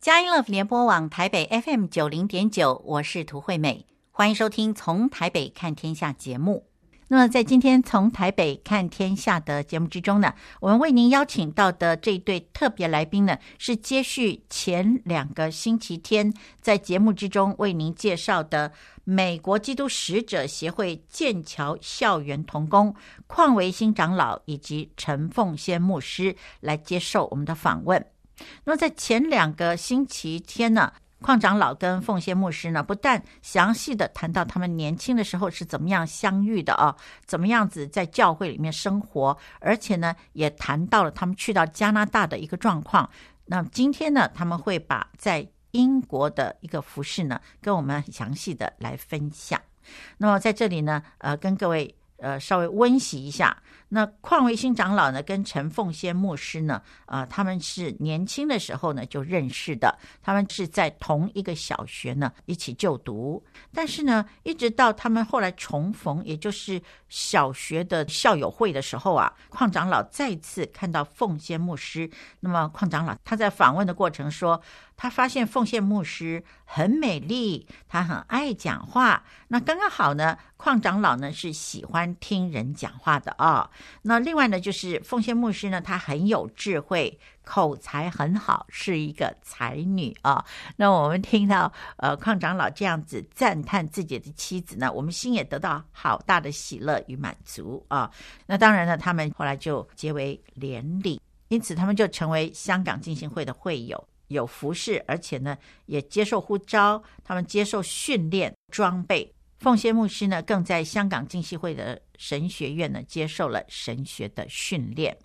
佳音乐联播网台北 FM 九零点九，我是涂惠美，欢迎收听《从台北看天下》节目。那么，在今天《从台北看天下》的节目之中呢，我们为您邀请到的这一对特别来宾呢，是接续前两个星期天在节目之中为您介绍的美国基督使者协会剑桥校园童工邝维新长老以及陈凤仙牧师来接受我们的访问。那么在前两个星期天呢，矿长老跟凤仙牧师呢，不但详细的谈到他们年轻的时候是怎么样相遇的啊，怎么样子在教会里面生活，而且呢，也谈到了他们去到加拿大的一个状况。那今天呢，他们会把在英国的一个服饰呢，跟我们详细的来分享。那么在这里呢，呃，跟各位呃稍微温习一下。那邝维新长老呢，跟陈凤仙牧师呢，啊、他们是年轻的时候呢就认识的，他们是在同一个小学呢一起就读，但是呢，一直到他们后来重逢，也就是小学的校友会的时候啊，邝长老再次看到凤仙牧师，那么邝长老他在访问的过程说，他发现凤仙牧师很美丽，他很爱讲话，那刚刚好呢，邝长老呢是喜欢听人讲话的啊、那另外呢，就是凤仙牧师呢，她很有智慧，口才很好，是一个才女啊。那我们听到呃邝长老这样子赞叹自己的妻子呢，我们心也得到好大的喜乐与满足啊。那当然呢，他们后来就结为连理，因此他们就成为香港浸信会的会友，有服饰，而且呢也接受呼召，他们接受训练装备。凤仙牧师呢，更在香港浸信会的神学院呢，接受了神学的训练。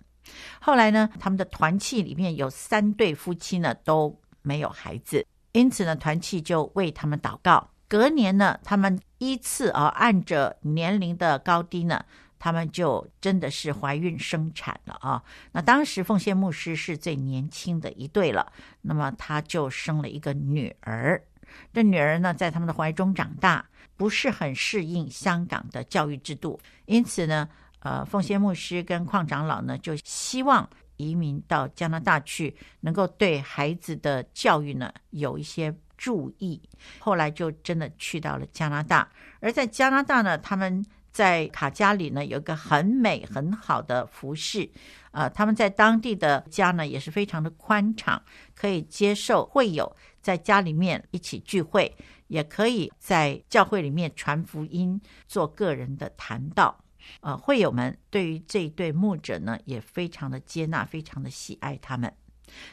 后来呢，他们的团契里面有三对夫妻呢，都没有孩子，因此呢，团契就为他们祷告。隔年呢，他们依次啊，按着年龄的高低呢，他们就真的是怀孕生产了啊。那当时凤仙牧师是最年轻的一对了，那么他就生了一个女儿。这女儿呢，在他们的怀中长大。不是很适应香港的教育制度，因此呢，呃，奉先牧师跟邝长老呢，就希望移民到加拿大去，能够对孩子的教育呢有一些注意。后来就真的去到了加拿大，而在加拿大呢，他们在卡加里呢有一个很美很好的服饰，呃，他们在当地的家呢也是非常的宽敞，可以接受会友在家里面一起聚会。也可以在教会里面传福音，做个人的谈道。呃，会友们对于这一对牧者呢，也非常的接纳，非常的喜爱他们。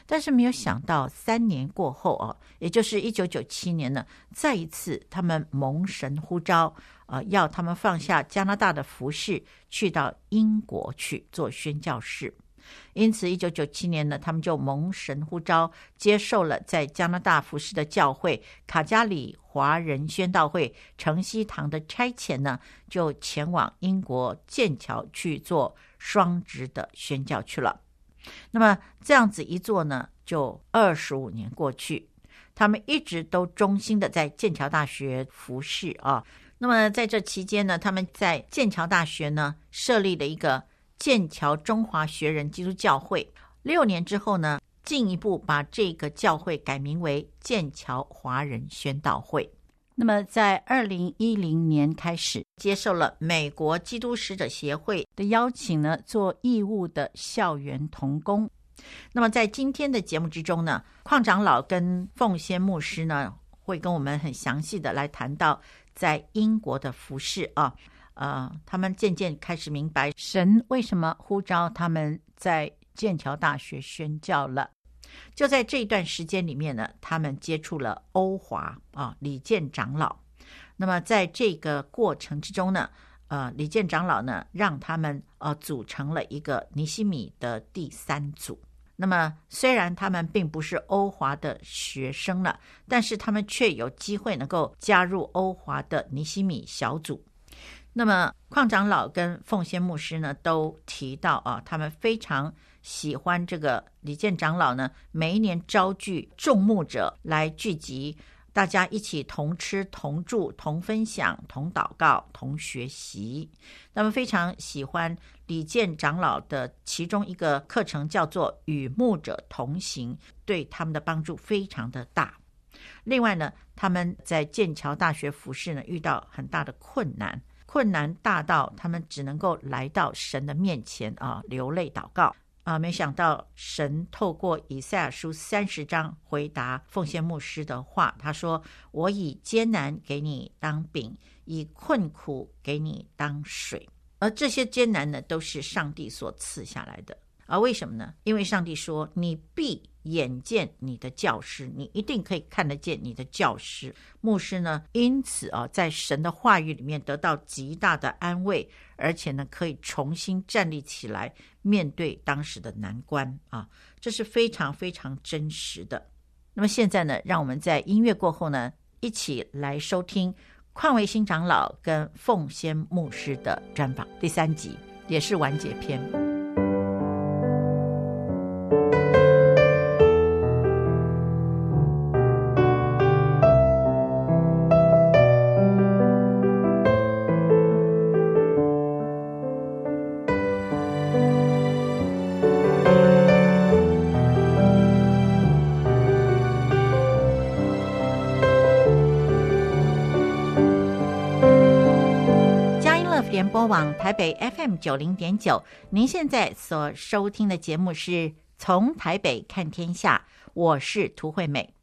但是没有想到，三年过后哦，也就是一九九七年呢，再一次他们蒙神呼召，呃，要他们放下加拿大的服饰，去到英国去做宣教士。因此，一九九七年呢，他们就蒙神呼召，接受了在加拿大服饰的教会卡加里华人宣道会城西堂的差遣呢，就前往英国剑桥去做双职的宣教去了。那么这样子一做呢，就二十五年过去，他们一直都忠心的在剑桥大学服侍啊。那么在这期间呢，他们在剑桥大学呢设立了一个。剑桥中华学人基督教会，六年之后呢，进一步把这个教会改名为剑桥华人宣道会。那么，在二零一零年开始，接受了美国基督使者协会的邀请呢，做义务的校园童工。那么，在今天的节目之中呢，邝长老跟凤仙牧师呢，会跟我们很详细的来谈到在英国的服饰啊。呃，他们渐渐开始明白神为什么呼召他们在剑桥大学宣教了。就在这一段时间里面呢，他们接触了欧华啊李健长老。那么在这个过程之中呢，呃，李健长老呢让他们呃组成了一个尼西米的第三组。那么虽然他们并不是欧华的学生了，但是他们却有机会能够加入欧华的尼西米小组。那么，邝长老跟凤仙牧师呢，都提到啊，他们非常喜欢这个李健长老呢，每一年招聚众牧者来聚集，大家一起同吃、同住、同分享、同祷告、同学习。那么非常喜欢李健长老的其中一个课程，叫做《与牧者同行》，对他们的帮助非常的大。另外呢，他们在剑桥大学服侍呢，遇到很大的困难，困难大到他们只能够来到神的面前啊，流泪祷告。啊！没想到神透过以赛亚书三十章回答凤仙牧师的话，他说：“我以艰难给你当饼，以困苦给你当水。”而这些艰难呢，都是上帝所赐下来的。而为什么呢？因为上帝说：“你必眼见你的教师，你一定可以看得见你的教师。”牧师呢，因此啊，在神的话语里面得到极大的安慰，而且呢，可以重新站立起来，面对当时的难关啊，这是非常非常真实的。那么现在呢，让我们在音乐过后呢，一起来收听邝维新长老跟凤仙牧师的专访第三集，也是完结篇。往台北 FM 九零点九，您现在所收听的节目是从台北看天下，我是涂惠美。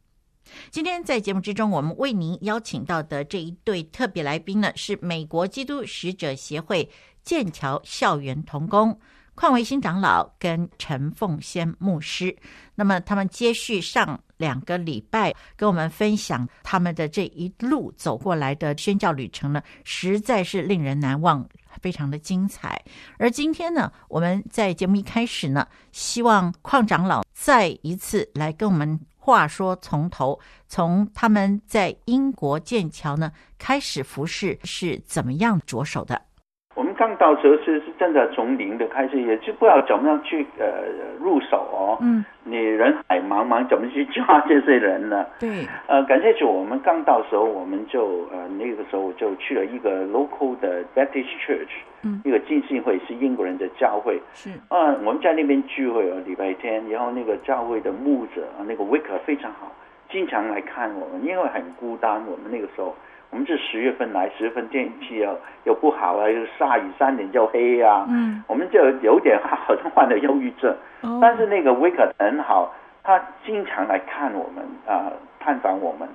今天在节目之中，我们为您邀请到的这一对特别来宾呢，是美国基督使者协会剑桥校园童工邝维新长老跟陈凤仙牧师。那么他们接续上两个礼拜跟我们分享他们的这一路走过来的宣教旅程呢，实在是令人难忘。非常的精彩，而今天呢，我们在节目一开始呢，希望邝长老再一次来跟我们话说从头，从他们在英国剑桥呢开始服侍是怎么样着手的。刚到时候是是真的从零的开始，也就不知道怎么样去呃入手哦。嗯，你人海茫茫，怎么去抓这些人呢？对，呃，感谢主，我们刚到时候我们就呃那个时候就去了一个 local 的 Baptist Church，嗯，一个浸信会是英国人的教会。是，啊，我们在那边聚会哦，礼拜天，然后那个教会的牧者那个 Vicar 非常好，经常来看我们，因为很孤单，我们那个时候。我们是十月份来，十月份天气又又不好啊，又下雨，三点就黑啊。嗯，我们就有点好像患了忧郁症。哦，但是那个威克很好，他经常来看我们啊，呃，探访我们。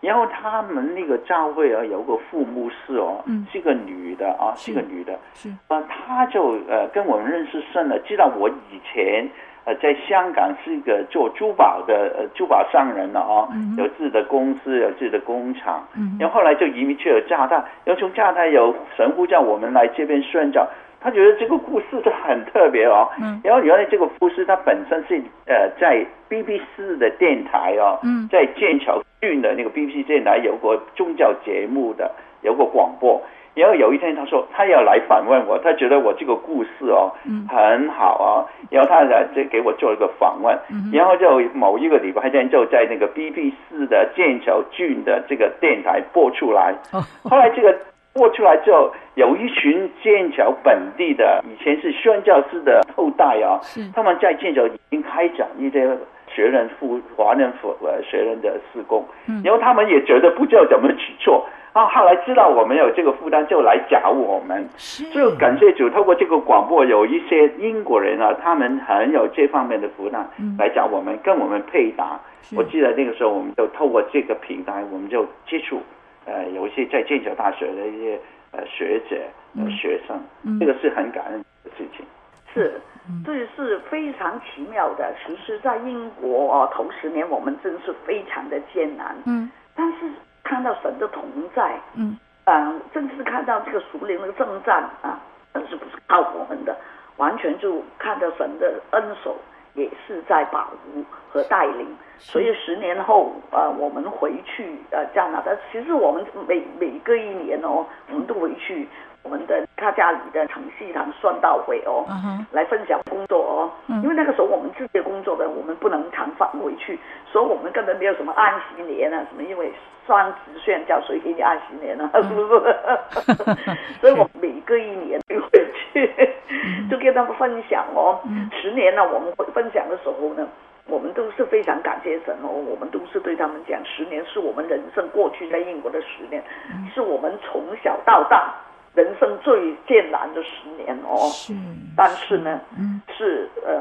然后他们那个教会啊，有个副牧师哦，嗯，是个女的啊，是，是个女的。是啊，他就呃跟我们认识深了，知道我以前。呃，在香港是一个做珠宝的呃珠宝商人了哦，嗯、有自己的公司，有自己的工厂，嗯、然后后来就移民去了加拿大，然后从加拿大有神父叫我们来这边宣教，他觉得这个故事就很特别哦，嗯、然后原来这个故事他本身是呃在 BBC 的电台哦，嗯、在剑桥郡的那个 BBC 电台有个宗教节目的，有个广播。然后有一天，他说他要来访问我，他觉得我这个故事哦，嗯、很好啊。然后他来这给我做了个访问，嗯、然后就某一个礼拜天就在那个 BBC 的剑桥郡的这个电台播出来。哦、后来这个播出来之后，有一群剑桥本地的以前是宣教师的后代啊，是他们在剑桥已经开展一些学人复华人复呃学人的施工，嗯、然后他们也觉得不知道怎么去做。啊，后来知道我们有这个负担，就来找我们。是，就感谢主，透过这个广播，有一些英国人啊，他们很有这方面的负担，嗯、来找我们，跟我们配搭。是我记得那个时候，我们就透过这个平台，我们就接触，呃，有一些在剑桥大学的一些呃学者、呃学生，嗯、这个是很感恩的事情。是，这是非常奇妙的。其实，在英国啊，头十年我们真是非常的艰难。嗯，但是。看到神的同在，嗯，啊，正是看到这个属灵的征战啊，但是不是靠我们的，完全就看到神的恩手也是在保护和带领。所以十年后啊，我们回去呃加拿大，其实我们每每隔一年哦，我们都回去我们的他家里的程序堂算到会哦，uh huh. 来分享工作哦。Uh. 因为那个时候我们自己工作的，我们不能常返回去，所以我们根本没有什么安息年啊什么，因为双职宣教，所以给你安息年啊，uh huh. 是不是？所以我每隔一年就回去，就跟他们分享哦。Uh. 十年了，我们分享的时候呢，我们都是非常感谢神哦，我们都是对他们讲，十年是我们人生过去在英国的十年，uh. 是我们从小到大。人生最艰难的十年哦，是，但是呢，嗯，是呃，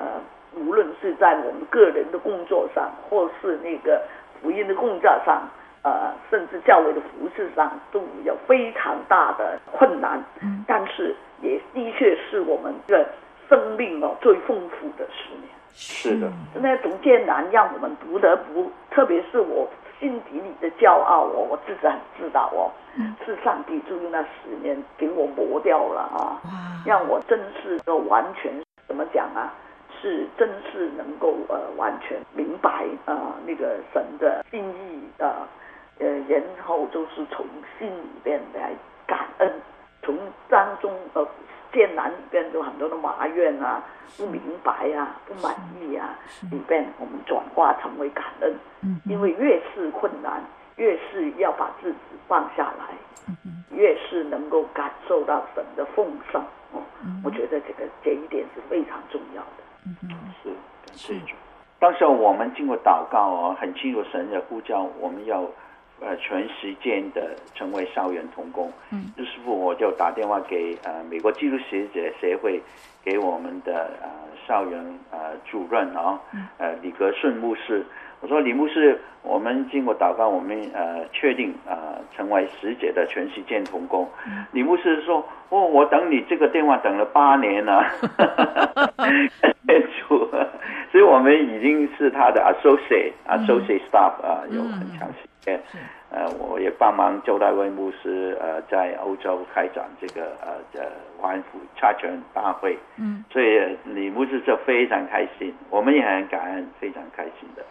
无论是在我们个人的工作上，或是那个福音的工作上，呃，甚至教会的服饰上，都有非常大的困难。嗯，但是也的确是我们的生命哦最丰富的十年。是的，那种艰难让我们不得不，特别是我。心底里的骄傲哦，我自己很知道哦，嗯、是上帝就用那十年给我磨掉了啊，让我真是都完全怎么讲啊？是真是能够呃完全明白啊、呃、那个神的心意啊，呃，然后就是从心里边来感恩，从当中呃。艰难里边有很多的埋怨啊，不明白啊，不满意啊，里边我们转化成为感恩。嗯，因为越是困难，越是要把自己放下来，嗯，越是能够感受到神的奉上。哦，我觉得这个这一点是非常重要的。嗯嗯，是是。当时我们经过祷告哦，很清楚神的呼召，我们要。呃，全时间的成为校园童工，嗯，于是乎我就打电话给呃美国基督学者协会，给我们的呃校园呃主任啊，呃李格顺牧师，我说李牧师，我们经过祷告，我们呃确定呃成为使者的全时间同工。嗯、李牧师说，哦，我等你这个电话等了八年了，所以我们已经是他的 associate、嗯、associate staff 啊，有很长呃，我也帮忙周大卫牧师呃在欧洲开展这个呃的华人福音差传大会。嗯，所以李牧师就非常开心，我们也很感恩，非常开心的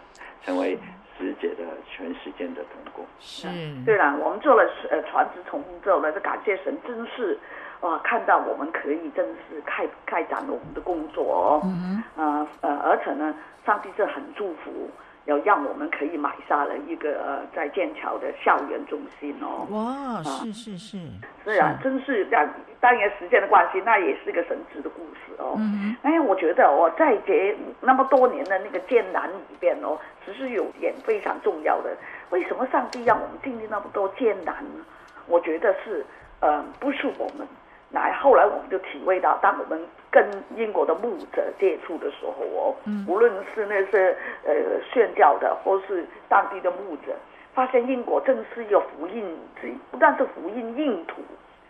成为使者的全时间的同工。是，对了，我们做了呃传职同工之后呢，就感谢神，真是。哇，看到我们可以真是开开展了我们的工作哦，嗯哼，呃呃，而且呢，上帝是很祝福，要让我们可以买下了一个呃在剑桥的校园中心哦。哇，是是是，是啊，真是让当然时间的关系，那也是个神奇的故事哦。嗯哼，哎，我觉得我在这那么多年的那个艰难里边哦，其实有点非常重要的，为什么上帝让我们经历那么多艰难呢？我觉得是，呃，不是我们。来后来我们就体会到，当我们跟英国的牧者接触的时候哦，嗯、无论是那些呃宣教的，或是当地的牧者，发现英国正是一个福音，不但是福音硬土，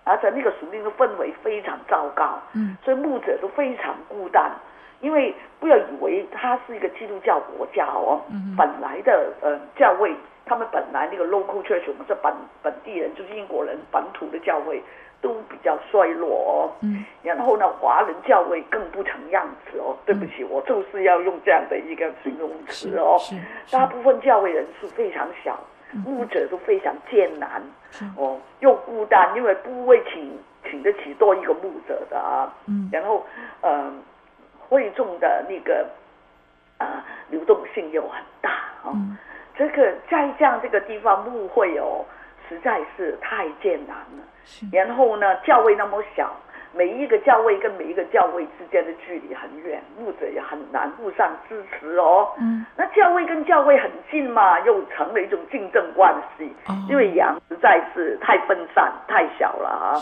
而且那个属灵的氛围非常糟糕，嗯，所以牧者都非常孤单，因为不要以为它是一个基督教国家哦，嗯、本来的呃教会，他们本来那个 local church，我们是本本地人，就是英国人本土的教会。都比较衰落哦，嗯，然后呢，华人教会更不成样子哦。对不起，嗯、我就是要用这样的一个形容词哦。大部分教会人数非常小，牧者都非常艰难，哦，又孤单，因为不会请请得起多一个牧者的啊。嗯，然后呃，会众的那个啊、呃、流动性又很大哦。嗯、这个在这样这个地方牧会哦。实在是太艰难了。是然后呢，教位那么小，每一个教位跟每一个教位之间的距离很远，牧者也很难互相支持哦。嗯。那教位跟教位很近嘛，又成了一种竞争关系。哦。因为羊实在是太分散、太小了啊。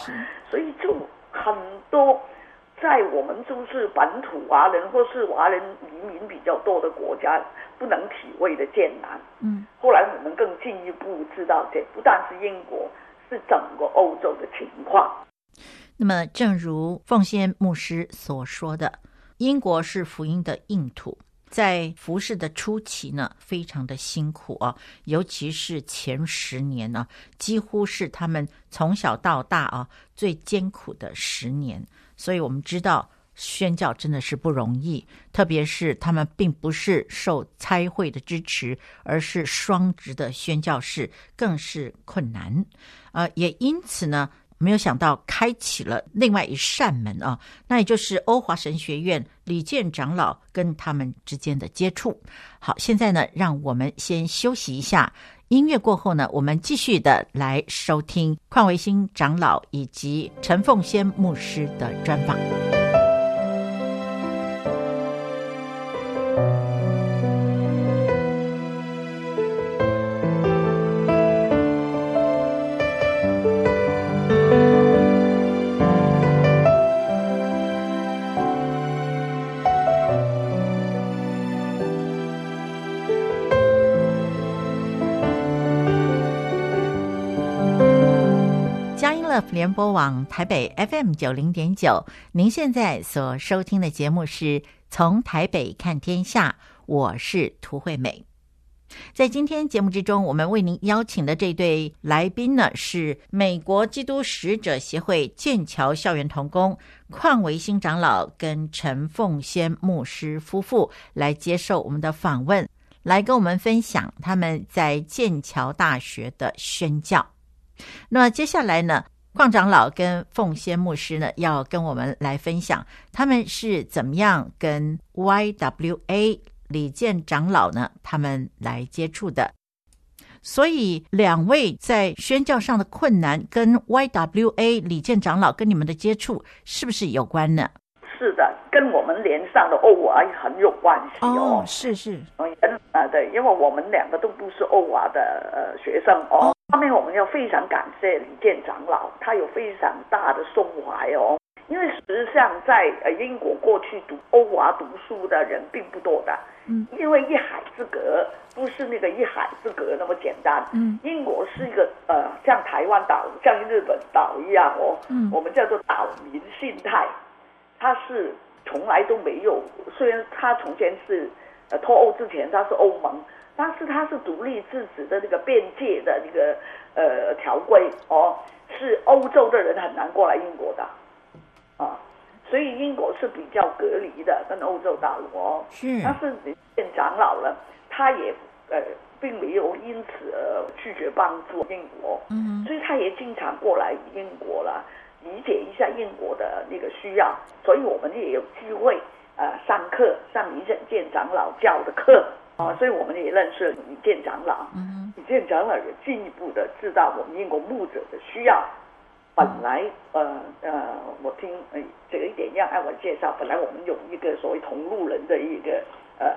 所以就很多在我们就是本土华人或是华人移民比较多的国家。不能体会的艰难。嗯，后来我们更进一步知道，这不但是英国，是整个欧洲的情况。那么，正如奉先牧师所说的，英国是福音的硬土，在服事的初期呢，非常的辛苦啊，尤其是前十年呢，几乎是他们从小到大啊最艰苦的十年。所以我们知道。宣教真的是不容易，特别是他们并不是受差会的支持，而是双职的宣教士，更是困难。呃，也因此呢，没有想到开启了另外一扇门啊，那也就是欧华神学院李健长老跟他们之间的接触。好，现在呢，让我们先休息一下，音乐过后呢，我们继续的来收听邝维新长老以及陈凤仙牧师的专访。联播网台北 FM 九零点九，您现在所收听的节目是从台北看天下，我是涂惠美。在今天节目之中，我们为您邀请的这对来宾呢，是美国基督使者协会剑桥校园同工邝维新长老跟陈凤仙牧师夫妇来接受我们的访问，来跟我们分享他们在剑桥大学的宣教。那接下来呢，矿长老跟凤仙牧师呢，要跟我们来分享他们是怎么样跟 YWA 李健长老呢，他们来接触的。所以两位在宣教上的困难，跟 YWA 李健长老跟你们的接触是不是有关呢？是的，跟我们连上的欧华很有关系哦。哦，是是，嗯啊对，因为我们两个都不是欧华的呃学生哦。下面我们要非常感谢李健长老，他有非常大的胸怀哦。因为实际上在呃英国过去读欧华读书的人并不多的，嗯，因为一海之隔不是那个一海之隔那么简单，嗯，英国是一个呃像台湾岛、像日本岛一样哦，嗯，我们叫做岛民心态，它是从来都没有，虽然他从前是呃脱欧之前他是欧盟。但是他是独立自主的那个边界的那个呃条规哦，是欧洲的人很难过来英国的，啊，所以英国是比较隔离的跟欧洲大陆哦。是。但是李健长老了，他也呃并没有因此而拒绝帮助英国，嗯，所以他也经常过来英国了，理解一下英国的那个需要，所以我们也有机会呃上课上李健长老教的课。啊，所以我们也认识李建长老，李建长老也进一步的知道我们英国牧者的需要。本来，呃呃，我听呃这个一点要按我介绍，本来我们有一个所谓同路人的一个呃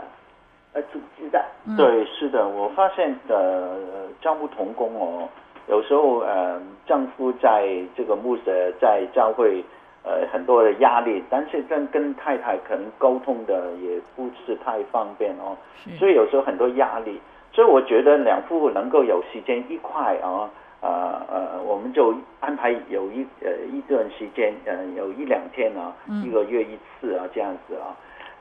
呃组织的。对，是的，我发现的教牧同工哦，有时候呃丈夫在这个牧者在教会。呃，很多的压力，但是跟跟太太可能沟通的也不是太方便哦，所以有时候很多压力，所以我觉得两夫妇能够有时间一块啊，呃呃，我们就安排有一呃一段时间，呃有一两天啊，一个月一次啊这样子啊。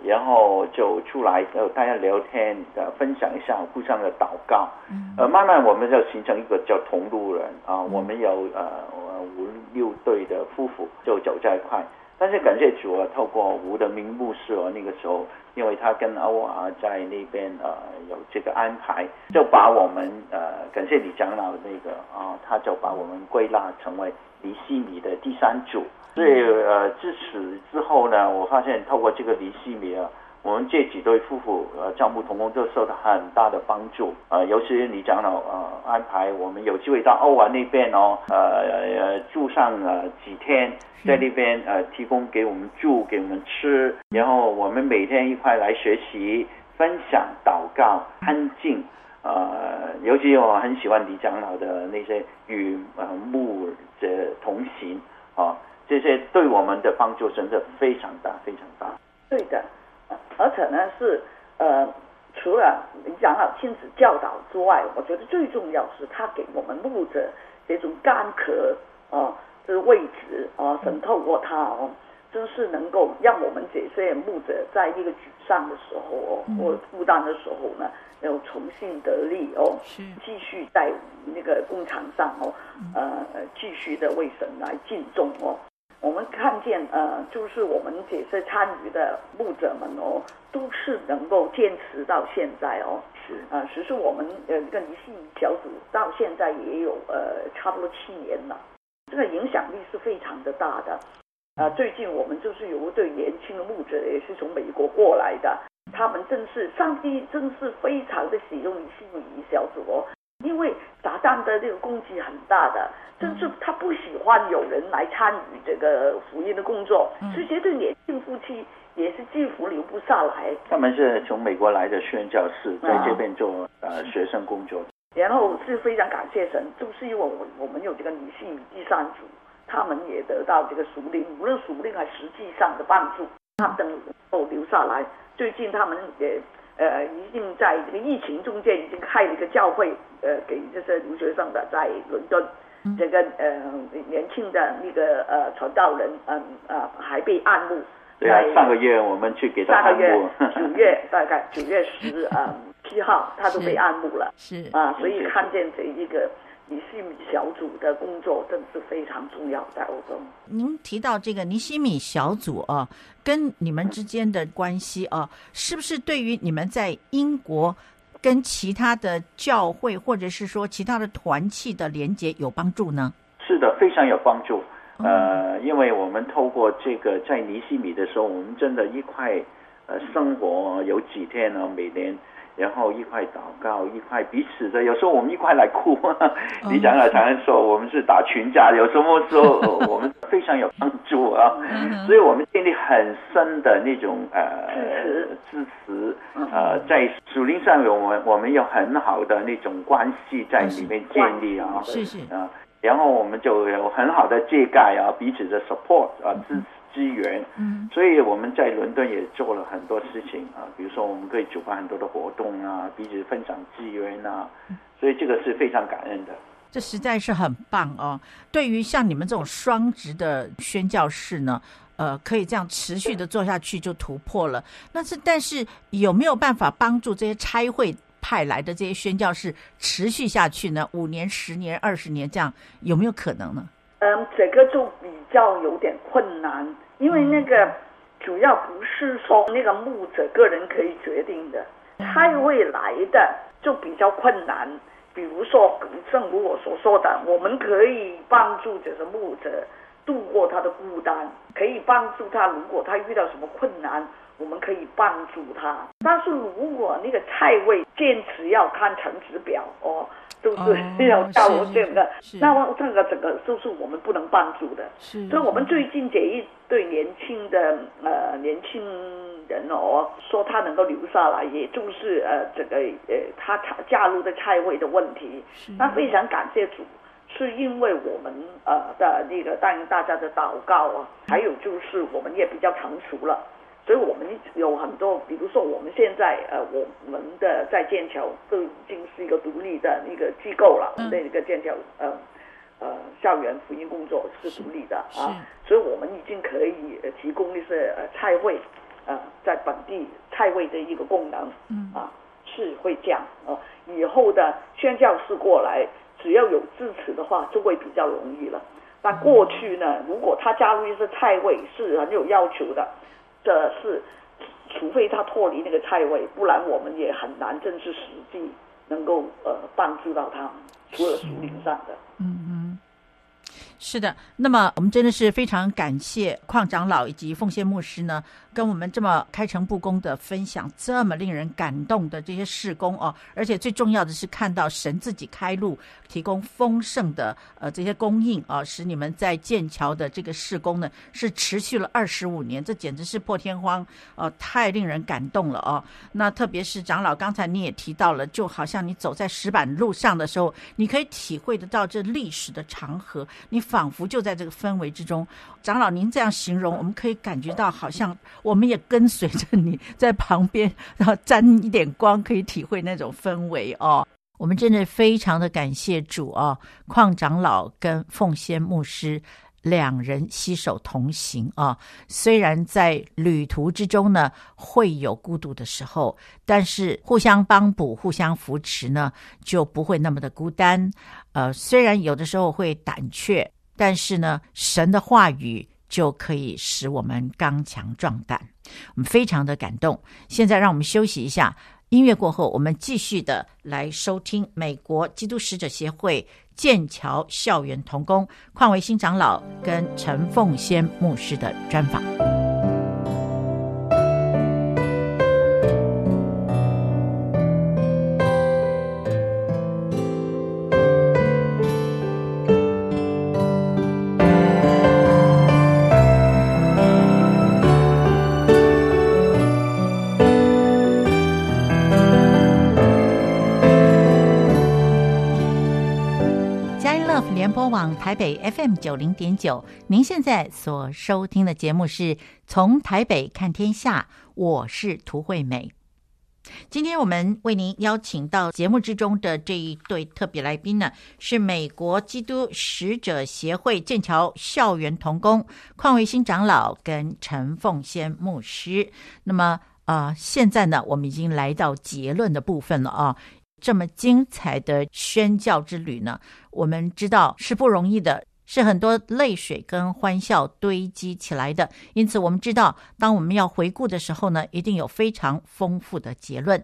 然后就出来之后，大家聊天，呃，分享一下互相的祷告，呃，慢慢我们就形成一个叫同路人啊，我们有呃五六对的夫妇就走在一块。但是感谢主啊，透过吴德明牧师哦，那个时候因为他跟欧啊在那边呃有这个安排，就把我们呃感谢李长老那个啊，他就把我们归纳成为离西米的第三组。所以呃，自此之后呢，我发现透过这个离西米啊，我们这几对夫妇呃，教牧同工都受到很大的帮助啊、呃。尤其是李长老呃安排我们有机会到欧华那边哦，呃呃住上呃几天，在那边呃提供给我们住给我们吃，然后我们每天一块来学习、分享、祷告、安静。呃，尤其我很喜欢李长老的那些与呃牧者同行啊。这些对我们的帮助真的非常大，非常大。对的，而且呢是呃，除了李长老亲子教导之外，我觉得最重要是他给我们牧者这种干咳啊，这个位置啊，渗透过他哦，真是能够让我们这些牧者在一个沮丧的时候哦，或孤单的时候呢，要重新得力哦，继续在那个工场上哦，呃，继续的为神来尽忠哦。我们看见，呃，就是我们这些参与的牧者们哦，都是能够坚持到现在哦。是啊，其实我们呃，这个尼西米小组到现在也有呃，差不多七年了。这个影响力是非常的大的。呃，最近我们就是有一对年轻的牧者，也是从美国过来的，他们正是上帝正是非常的使用尼希米小组哦，因为撒旦的这个攻击很大的，正是他不喜欢有人来参与这个福音的工作，所以这对年轻夫妻也是几乎留不下来。他们是从美国来的宣教士，在这边做呃学生工作，然后是非常感谢神，就是因为我我们有这个尼希米第三组。他们也得到这个属灵，无论属灵还实际上的帮助，他们能够留下来。最近他们也呃，已经在这个疫情中间已经开了一个教会，呃，给这些留学生的，在伦敦，这个呃年轻的那个呃传道人，嗯呃还被暗牧。对啊，上个月我们去给他按牧。上个月 九月大概九月十啊七号，他都被暗牧了。是啊，所以看见这一个。尼西米小组的工作真是非常重要，在欧洲。您提到这个尼西米小组啊，跟你们之间的关系啊，是不是对于你们在英国跟其他的教会或者是说其他的团契的连接有帮助呢？是的，非常有帮助。呃，因为我们透过这个在尼西米的时候，我们真的一块呃生活有几天呢？每年。然后一块祷告，一块彼此的，有时候我们一块来哭。李长老常常说我们是打群架，有什么时候 我们非常有帮助啊。所以我们建立很深的那种呃支持，呃，在属灵上有我们我们有很好的那种关系在里面建立啊，是是啊，然后我们就有很好的借盖啊，彼此的 support 啊支持。资源，嗯，所以我们在伦敦也做了很多事情啊，比如说我们可以举办很多的活动啊，彼此分享资源啊，所以这个是非常感恩的。这实在是很棒哦！对于像你们这种双职的宣教士呢，呃，可以这样持续的做下去就突破了。那是，但是有没有办法帮助这些差会派来的这些宣教士持续下去呢？五年、十年、二十年这样有没有可能呢？嗯，整个就比较有点困难。因为那个主要不是说那个牧者个人可以决定的，太未来的就比较困难。比如说，正如我所说的，我们可以帮助这个牧者度过他的孤单，可以帮助他。如果他遇到什么困难，我们可以帮助他。但是如果那个差会坚持要看成绩表哦。都是 要到我这个，那么这个整个都是我们不能帮助的。是，所以我们最近这一对年轻的呃年轻人哦，说他能够留下来，也就是呃这个呃他他加入的差会的问题。是，那非常感谢主，是因为我们呃的那个答应大家的祷告啊，还有就是我们也比较成熟了。所以我们有很多，比如说我们现在呃，我们的在剑桥都已经是一个独立的一个机构了，那、嗯、一个剑桥呃呃校园福音工作是独立的啊，所以我们已经可以提供一些呃菜会呃在本地菜会的一个功能，嗯啊是会这样啊，以后的宣教士过来只要有支持的话就会比较容易了。但过去呢，如果他加入一些菜会是很有要求的。的是，除非他脱离那个菜位，不然我们也很难正式实际能够呃帮助到他，除了属灵上的。嗯嗯，是的。那么我们真的是非常感谢邝长老以及奉献牧师呢，跟我们这么开诚布公的分享，这么令人感动的这些事工哦，而且最重要的是看到神自己开路，提供丰盛的呃这些供应啊，使你们在剑桥的这个事工呢是持续了二十五年，这简直是破天荒哦，太令人感动了哦。那特别是长老刚才你也提到了，就好像你走在石板路上的时候，你可以体会得到这历史的长河，你仿佛就在这个氛围之中。长老您这样形容，我们可以感觉到好像。我们也跟随着你在旁边，然后沾一点光，可以体会那种氛围哦。我们真的非常的感谢主哦，邝长老跟凤仙牧师两人携手同行啊。虽然在旅途之中呢会有孤独的时候，但是互相帮补、互相扶持呢，就不会那么的孤单。呃，虽然有的时候会胆怯，但是呢，神的话语。就可以使我们刚强壮胆，我们非常的感动。现在让我们休息一下，音乐过后，我们继续的来收听美国基督使者协会剑桥校园童工邝维新长老跟陈凤仙牧师的专访。往台北 FM 九零点九，您现在所收听的节目是从台北看天下，我是涂惠美。今天我们为您邀请到节目之中的这一对特别来宾呢，是美国基督使者协会剑桥校园童工邝维新长老跟陈凤仙牧师。那么啊、呃，现在呢，我们已经来到结论的部分了啊。这么精彩的宣教之旅呢，我们知道是不容易的，是很多泪水跟欢笑堆积起来的。因此，我们知道，当我们要回顾的时候呢，一定有非常丰富的结论。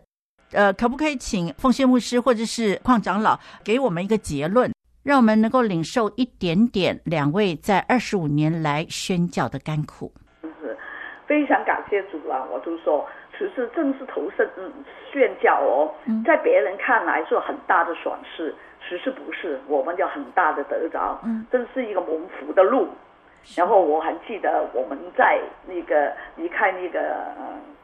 呃，可不可以请奉献牧师或者是邝长老给我们一个结论，让我们能够领受一点点两位在二十五年来宣教的甘苦？是，非常感谢主啊！我就说。只是正式投身嗯宣教哦，在别人看来是很大的损失，其实不是，我们有很大的得着，嗯，真是一个蒙福的路。然后我还记得我们在那个离开那个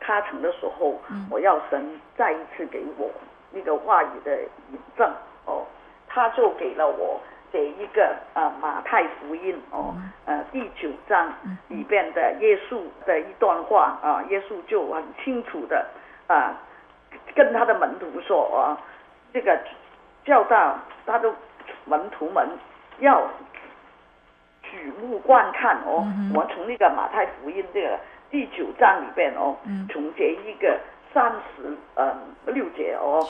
喀城的时候，我要神再一次给我那个话语的引证哦，他就给了我。这一个呃马太福音哦，呃第九章里边的耶稣的一段话啊，耶稣就很清楚的啊跟他的门徒说啊，这个教导他的门徒们要举目观看哦，我们从那个马太福音这个第九章里边哦，从这一个三十呃六节哦。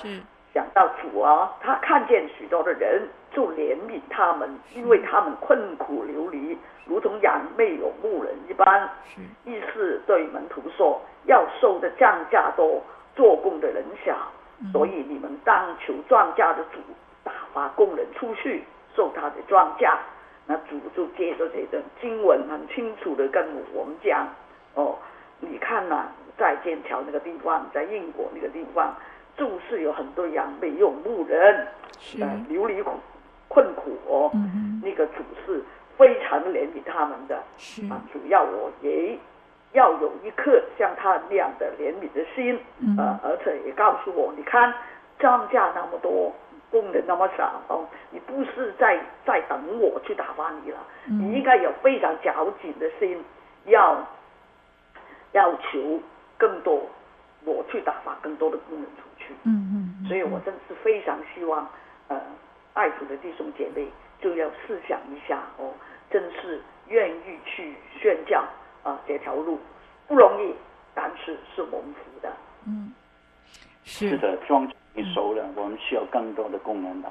讲到主啊，他看见许多的人，就怜悯他们，因为他们困苦流离，如同羊没有牧人一般。意思对门徒说，要收的降价多，做工的人少，所以你们当求庄稼的主打发工人出去收他的庄稼。那主就接着这段经文，很清楚的跟我们讲：哦，你看呐、啊，在剑桥那个地方，在英国那个地方。就是有很多羊没有牧人，呃，流离苦困苦哦。嗯、那个主是非常怜悯他们的，啊，主要我也要有一颗像他那样的怜悯的心，嗯、呃，而且也告诉我，你看庄稼那么多，工人那么少哦，你不是在在等我去打发你了，嗯、你应该有非常矫情的心，要要求更多，我去打发更多的工人出。嗯嗯，所以我真是非常希望，呃，爱主的弟兄姐妹就要试想一下哦，真是愿意去宣教啊，这条路不容易，但是是蒙福的。嗯，是，是的，庄稼已熟了，我们需要更多的工人来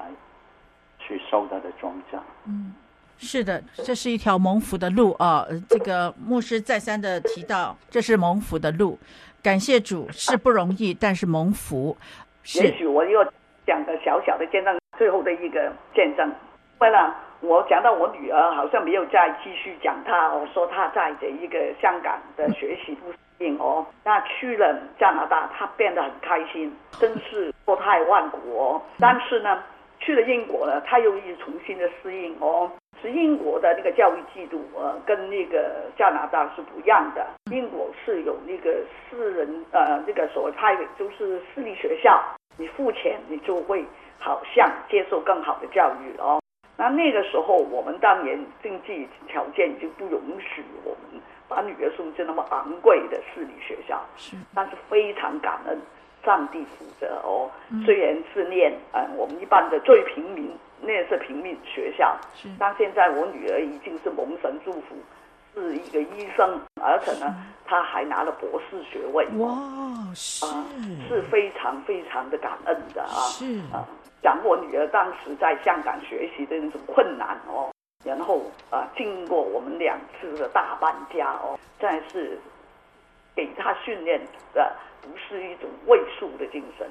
去收他的庄稼。嗯，是的，这是一条蒙福的路啊。这个牧师再三的提到，这是蒙福的路。感谢主是不容易，但是蒙福。也许我又讲个小小的见证，最后的一个见证。为了我讲到我女儿好像没有再继续讲她，我说她在这一个香港的学习不适应哦，那去了加拿大，她变得很开心，真是国泰万古。但是呢，去了英国呢，她又一重新的适应哦。是英国的那个教育制度，呃，跟那个加拿大是不一样的。英国是有那个私人，呃，那个所谓 private，就是私立学校，你付钱，你就会好像接受更好的教育哦。那那个时候，我们当年经济条件就不允许我们把女儿送去那么昂贵的私立学校，是，但是非常感恩上帝负责哦。虽然是念，呃，我们一般的最平民。那是平民学校，是。但现在我女儿已经是蒙神祝福，是一个医生，而且呢，她还拿了博士学位。哇，是、呃，是非常非常的感恩的啊。是。啊，讲、呃、我女儿当时在香港学习的那种困难哦，然后啊、呃，经过我们两次的大搬家哦，再是给她训练的不是一种畏缩的精神，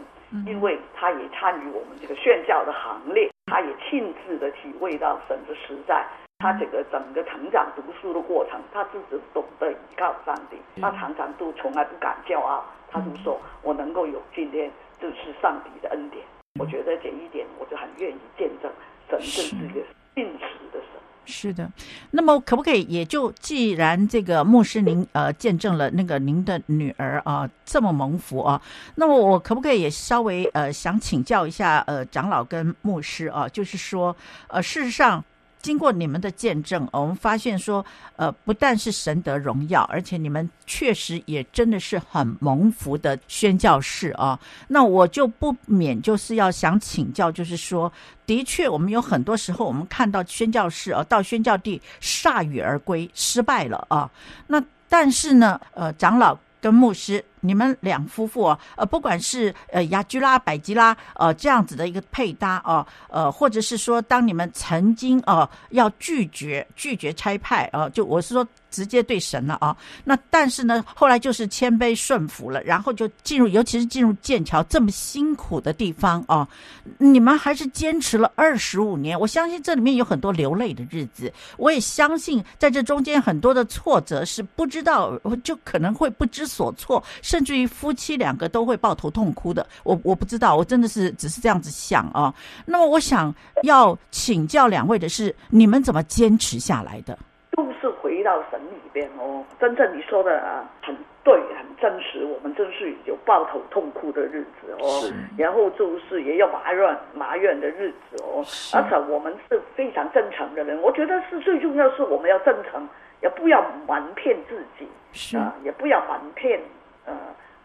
因为他也参与我们这个宣教的行列，他也亲自的体会到神的实在。他这个整个成长读书的过程，他自己懂得依靠上帝，他常常都从来不敢骄傲，他就说：“我能够有今天，就是上帝的恩典。”我觉得这一点，我就很愿意见证神就是一个信实的。是的，那么可不可以也就既然这个牧师您呃见证了那个您的女儿啊、这么蒙福啊，那么我可不可以也稍微呃想请教一下呃长老跟牧师啊，就是说呃事实上。经过你们的见证，我们发现说，呃，不但是神得荣耀，而且你们确实也真的是很蒙福的宣教士啊。那我就不免就是要想请教，就是说，的确，我们有很多时候我们看到宣教士啊，到宣教地铩羽而归，失败了啊。那但是呢，呃，长老跟牧师。你们两夫妇啊，呃，不管是呃雅居拉、百吉拉，呃这样子的一个配搭啊，呃，或者是说，当你们曾经哦、要拒绝拒绝拆派啊、就我是说直接对神了啊，那但是呢，后来就是谦卑顺服了，然后就进入，尤其是进入剑桥这么辛苦的地方啊，你们还是坚持了二十五年。我相信这里面有很多流泪的日子，我也相信在这中间很多的挫折是不知道，就可能会不知所措。甚至于夫妻两个都会抱头痛哭的，我我不知道，我真的是只是这样子想啊。那么我想要请教两位的是，你们怎么坚持下来的？都是回到神里边哦。真正你说的很对，很真实。我们真是有抱头痛哭的日子哦，然后就是也有埋怨埋怨的日子哦。而且我们是非常真诚的人，我觉得是最重要，是我们要真诚，也不要瞒骗自己，是啊，也不要瞒骗。呃，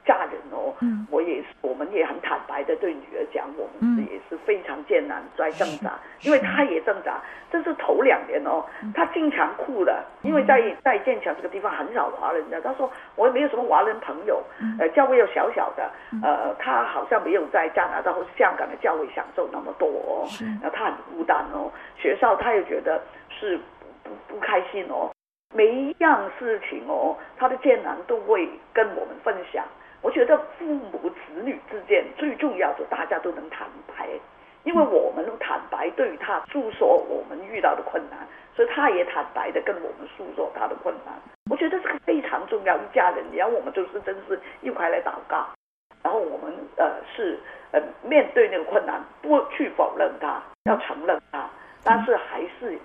家人哦，嗯，我也是，我们也很坦白的对女儿讲，我们是也是非常艰难在挣扎，因为她也挣扎。这是头两年哦，她经常哭了，因为在在剑桥这个地方很少华人的，她说我也没有什么华人朋友，呃，教会又小小的，呃，她好像没有在加拿大或香港的教会享受那么多哦，然后她很孤单哦，学校她又觉得是不不，不开心哦。每一样事情哦，他的艰难都会跟我们分享。我觉得父母子女之间最重要的，大家都能坦白，因为我们坦白对于他诉说我们遇到的困难，所以他也坦白的跟我们诉说他的困难。我觉得这个非常重要，一家人，然后我们就是真是一块来祷告，然后我们呃是呃面对那个困难，不去否认他，要承认他，但是还是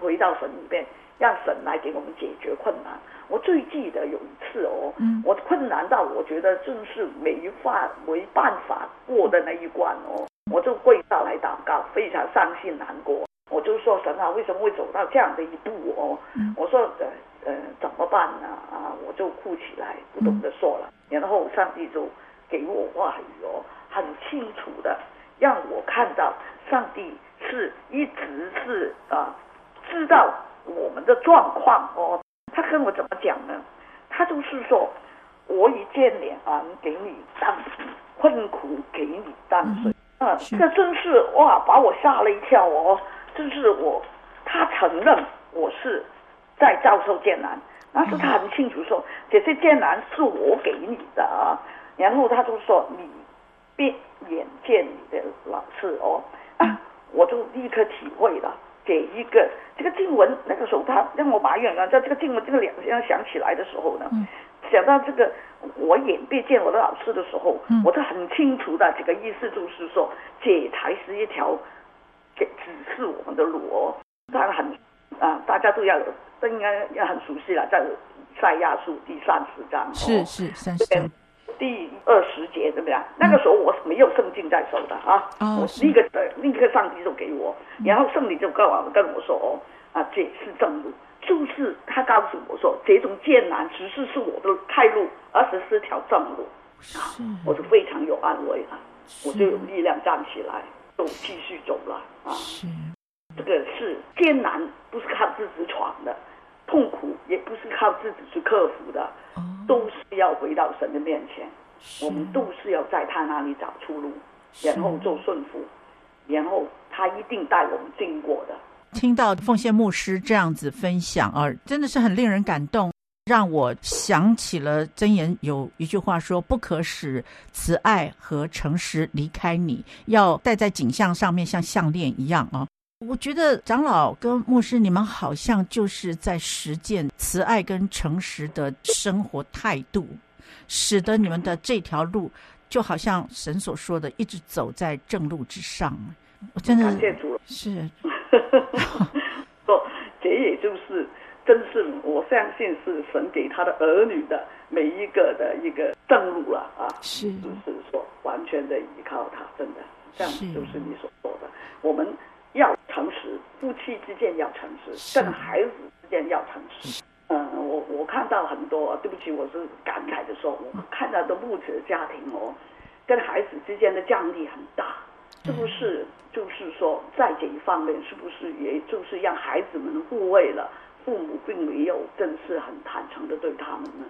回到神里面。让神来给我们解决困难。我最记得有一次哦，嗯、我困难到我觉得真是没法没办法过的那一关哦，我就跪下来祷告，非常伤心难过。我就说神啊，为什么会走到这样的一步哦？嗯、我说呃呃怎么办呢？啊，我就哭起来，不懂得说了。嗯、然后上帝就给我话语哦，很清楚的让我看到上帝是一直是啊知道。我们的状况哦，他跟我怎么讲呢？他就是说，我以剑两岸给你当困苦给你当水，嗯，啊，这真是哇，把我吓了一跳哦！真是我，他承认我是在遭受艰难，但是他很清楚说，这些艰难是我给你的啊。然后他就说，你别眼见你的老师哦，啊，我就立刻体会了。给一个这个静文，那个时候他让我埋怨啊，在这个静文这个两项想起来的时候呢，嗯、想到这个我眼别见我的老师的时候，嗯、我都很清楚的这个意思就是说，这才是一条给指示我们的路哦。当然很啊，大家都要都应该要很熟悉了，在赛亚书第三十章，哦，是是三十章。第二十节怎么样？那个时候我是没有圣经在手的啊，哦、我立刻立刻上帝就给我，然后圣灵就跟我跟我说哦，啊，这是正路，就是他告诉我说，这种艰难只是是我的开路，而且是条正路，啊我就非常有安慰了，我就有力量站起来，就继续走了啊。是。这个是艰难，不是靠自己闯的。痛苦也不是靠自己去克服的，哦、都是要回到神的面前。我们都是要在他那里找出路，然后做顺服，然后他一定带我们经过的。听到奉献牧师这样子分享啊，真的是很令人感动。让我想起了箴言有一句话说：“不可使慈爱和诚实离开你，要戴在颈项上面，像项链一样啊。”我觉得长老跟牧师，你们好像就是在实践慈爱跟诚实的生活态度，使得你们的这条路就好像神所说的，一直走在正路之上。我真的感谢主是，说这也就是真是我相信是神给他的儿女的每一个的一个正路了啊！是，就是说完全的依靠他，真的，这样就是你所说的，我们。要诚实，夫妻之间要诚实，跟孩子之间要诚实。嗯，我我看到很多，对不起，我是感慨的说，我看到的牧者的家庭哦，跟孩子之间的张力很大，是不是？就是说，在这一方面，是不是也就是让孩子们误会了？父母并没有正式很坦诚的对他们呢，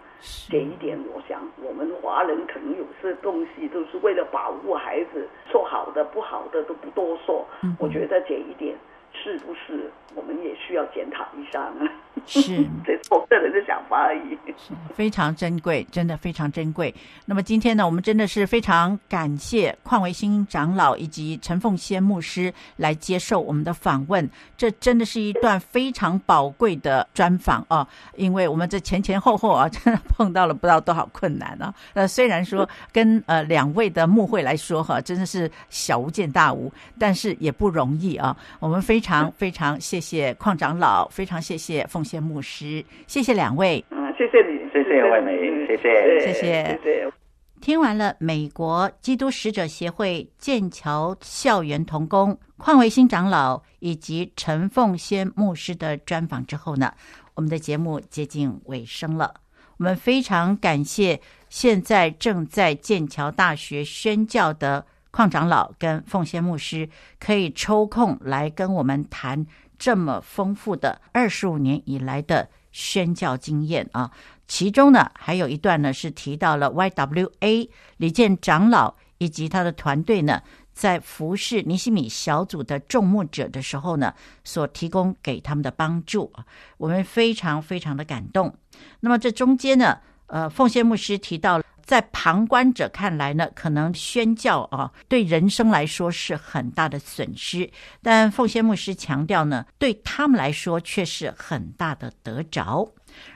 这一点我想，我们华人可能有些东西都是为了保护孩子，说好的不好的都不多说。嗯、我觉得这一点是不是我们也需要检讨一下呢？是，这是我个人的想法而已。是非常珍贵，真的非常珍贵。那么今天呢，我们真的是非常感谢邝维新长老以及陈凤仙牧师来接受我们的访问。这真的是一段非常宝贵的专访啊！因为我们这前前后后啊，真的碰到了不知道多少困难啊。呃，虽然说跟呃两位的牧会来说哈、啊，真的是小巫见大巫，但是也不容易啊。我们非常非常谢谢邝长老，非常谢谢凤。谢牧师，谢谢两位。嗯，谢谢你，谢谢惠美，谢谢，谢谢，谢谢。听完了美国基督使者协会剑桥校园童工邝维新长老以及陈凤仙牧师的专访之后呢，我们的节目接近尾声了。我们非常感谢现在正在剑桥大学宣教的邝长老跟凤仙牧师，可以抽空来跟我们谈。这么丰富的二十五年以来的宣教经验啊，其中呢还有一段呢是提到了 YWA 李健长老以及他的团队呢，在服侍尼西米小组的众牧者的时候呢，所提供给他们的帮助啊，我们非常非常的感动。那么这中间呢，呃，凤仙牧师提到了。在旁观者看来呢，可能宣教啊，对人生来说是很大的损失，但凤仙牧师强调呢，对他们来说却是很大的得着。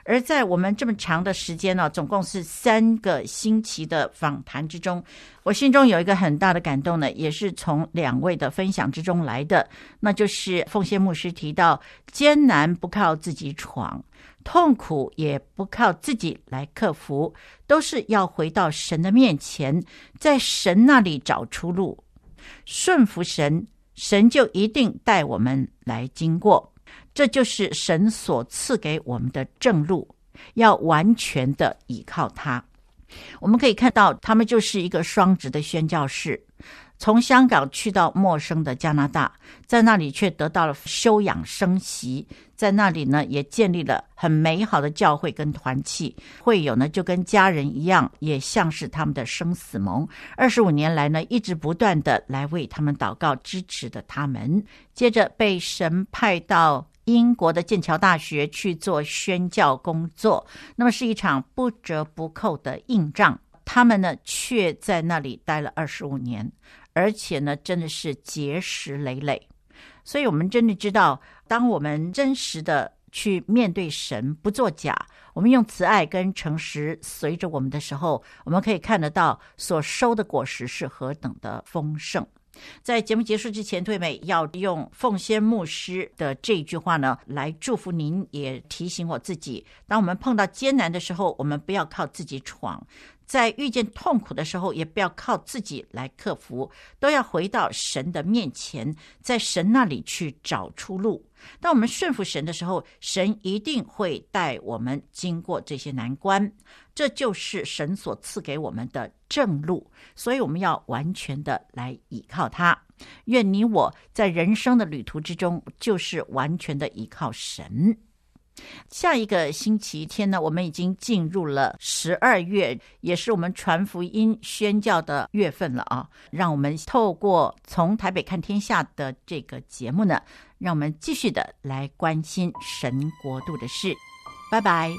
而在我们这么长的时间呢，总共是三个星期的访谈之中，我心中有一个很大的感动呢，也是从两位的分享之中来的，那就是凤仙牧师提到，艰难不靠自己闯。痛苦也不靠自己来克服，都是要回到神的面前，在神那里找出路，顺服神，神就一定带我们来经过。这就是神所赐给我们的正路，要完全的依靠他。我们可以看到，他们就是一个双职的宣教士。从香港去到陌生的加拿大，在那里却得到了休养生息，在那里呢也建立了很美好的教会跟团契，会友呢就跟家人一样，也像是他们的生死盟。二十五年来呢，一直不断的来为他们祷告，支持的他们，接着被神派到英国的剑桥大学去做宣教工作，那么是一场不折不扣的硬仗，他们呢却在那里待了二十五年。而且呢，真的是结实累累，所以我们真的知道，当我们真实的去面对神，不作假，我们用慈爱跟诚实随着我们的时候，我们可以看得到所收的果实是何等的丰盛。在节目结束之前，退美要用凤仙牧师的这一句话呢，来祝福您，也提醒我自己：当我们碰到艰难的时候，我们不要靠自己闯。在遇见痛苦的时候，也不要靠自己来克服，都要回到神的面前，在神那里去找出路。当我们顺服神的时候，神一定会带我们经过这些难关，这就是神所赐给我们的正路。所以我们要完全的来依靠他。愿你我在人生的旅途之中，就是完全的依靠神。下一个星期天呢，我们已经进入了十二月，也是我们传福音宣教的月份了啊！让我们透过从台北看天下的这个节目呢，让我们继续的来关心神国度的事。拜拜。